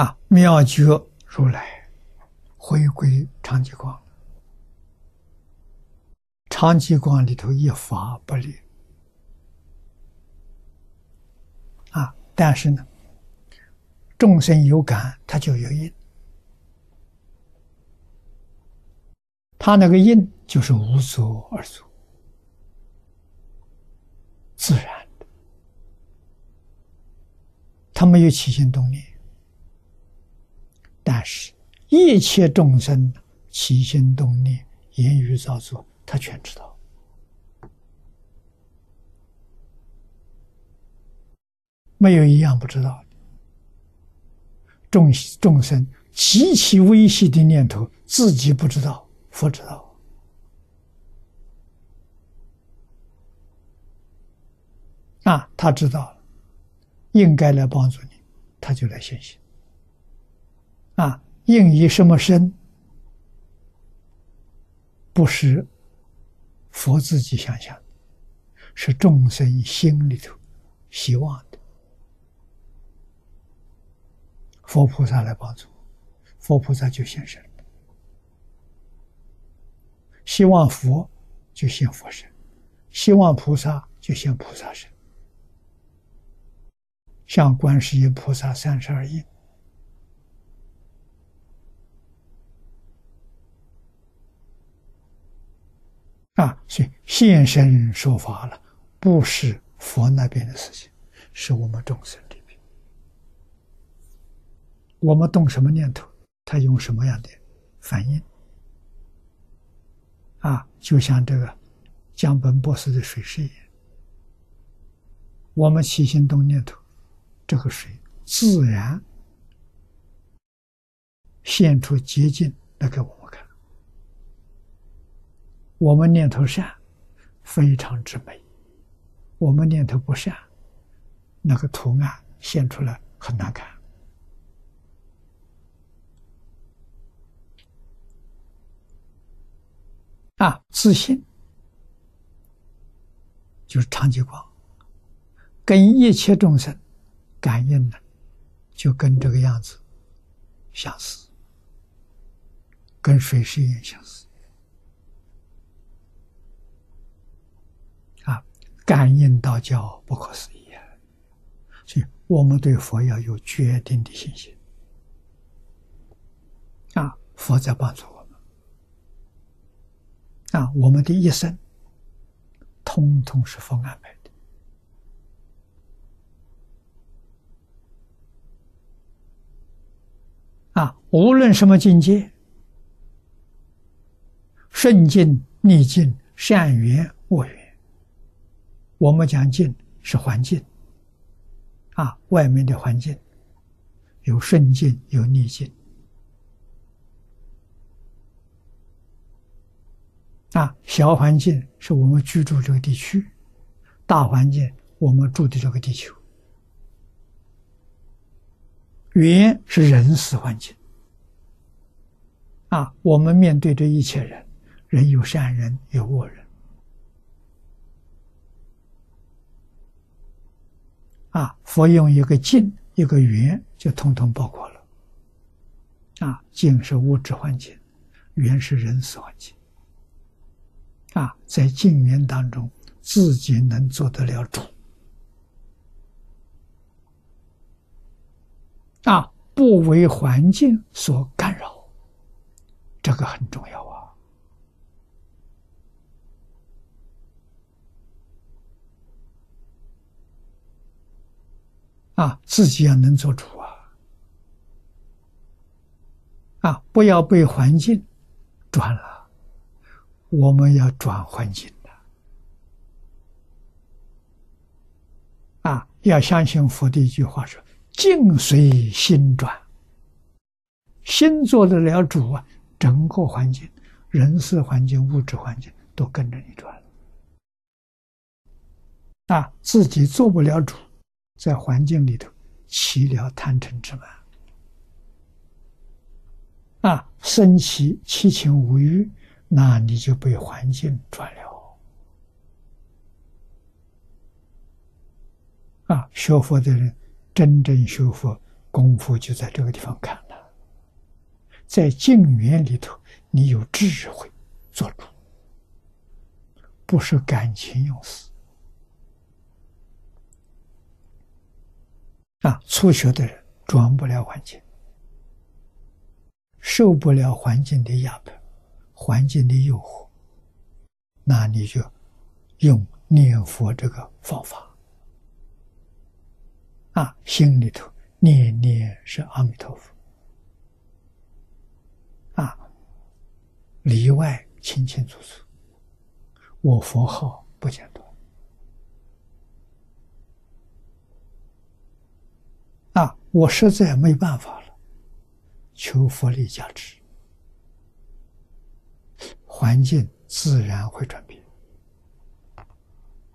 啊，妙觉如来回归长寂光，长寂光里头一法不离。啊，但是呢，众生有感，他就有因，他那个因就是无所而作，自然的，他没有起心动念。但是，一切众生起心动念、言语造作，他全知道，没有一样不知道。众众生极其微细的念头，自己不知道，佛知道。那，他知道了，应该来帮助你，他就来现行。啊，应以什么身？不是佛自己想象，是众生心里头希望的。佛菩萨来帮助，佛菩萨就现身；希望佛就现佛身，希望菩萨就现菩萨身，像观世音菩萨三十二应。啊，所以现身说法了，不是佛那边的事情，是我们众生这边。我们动什么念头，他用什么样的反应？啊，就像这个江本博士的水势一样，我们起心动念头，这个水自然现出捷径来给我们看。我们念头善，非常之美；我们念头不善，那个图案现出来很难看。啊，自信就是长寂光，跟一切众生感应的，就跟这个样子相似，跟水是一样相似。感应道教不可思议啊！所以我们对佛要有决定的信心啊！佛在帮助我们啊！我们的一生通通是佛安排的啊！无论什么境界，顺境、逆境、善缘、恶缘。我们讲境是环境，啊，外面的环境有顺境有逆境，啊，小环境是我们居住这个地区，大环境我们住的这个地球，缘是人事环境，啊，我们面对这一切人，人有善人有恶人。啊，佛用一个境，一个缘，就通通包括了。啊，境是物质环境，缘是人所环境。啊，在境缘当中，自己能做得了主。啊，不为环境所干扰，这个很重要。自己要能做主啊！啊，不要被环境转了，我们要转环境的。啊，要相信佛的一句话说：“境随心转。”心做得了主啊，整个环境、人事环境、物质环境都跟着你转。啊，自己做不了主。在环境里头起了贪嗔痴慢，啊，生起七情五欲，那你就被环境转了。啊，学佛的人真正学佛，功夫就在这个地方看了，在静缘里头，你有智慧做主，不是感情用事。啊，初学的人转不了环境，受不了环境的压迫，环境的诱惑，那你就用念佛这个方法。啊，心里头念念是阿弥陀佛，啊，里外清清楚楚，我佛号不间断，啊，我实在没办法了，求佛力加持，环境自然会转变。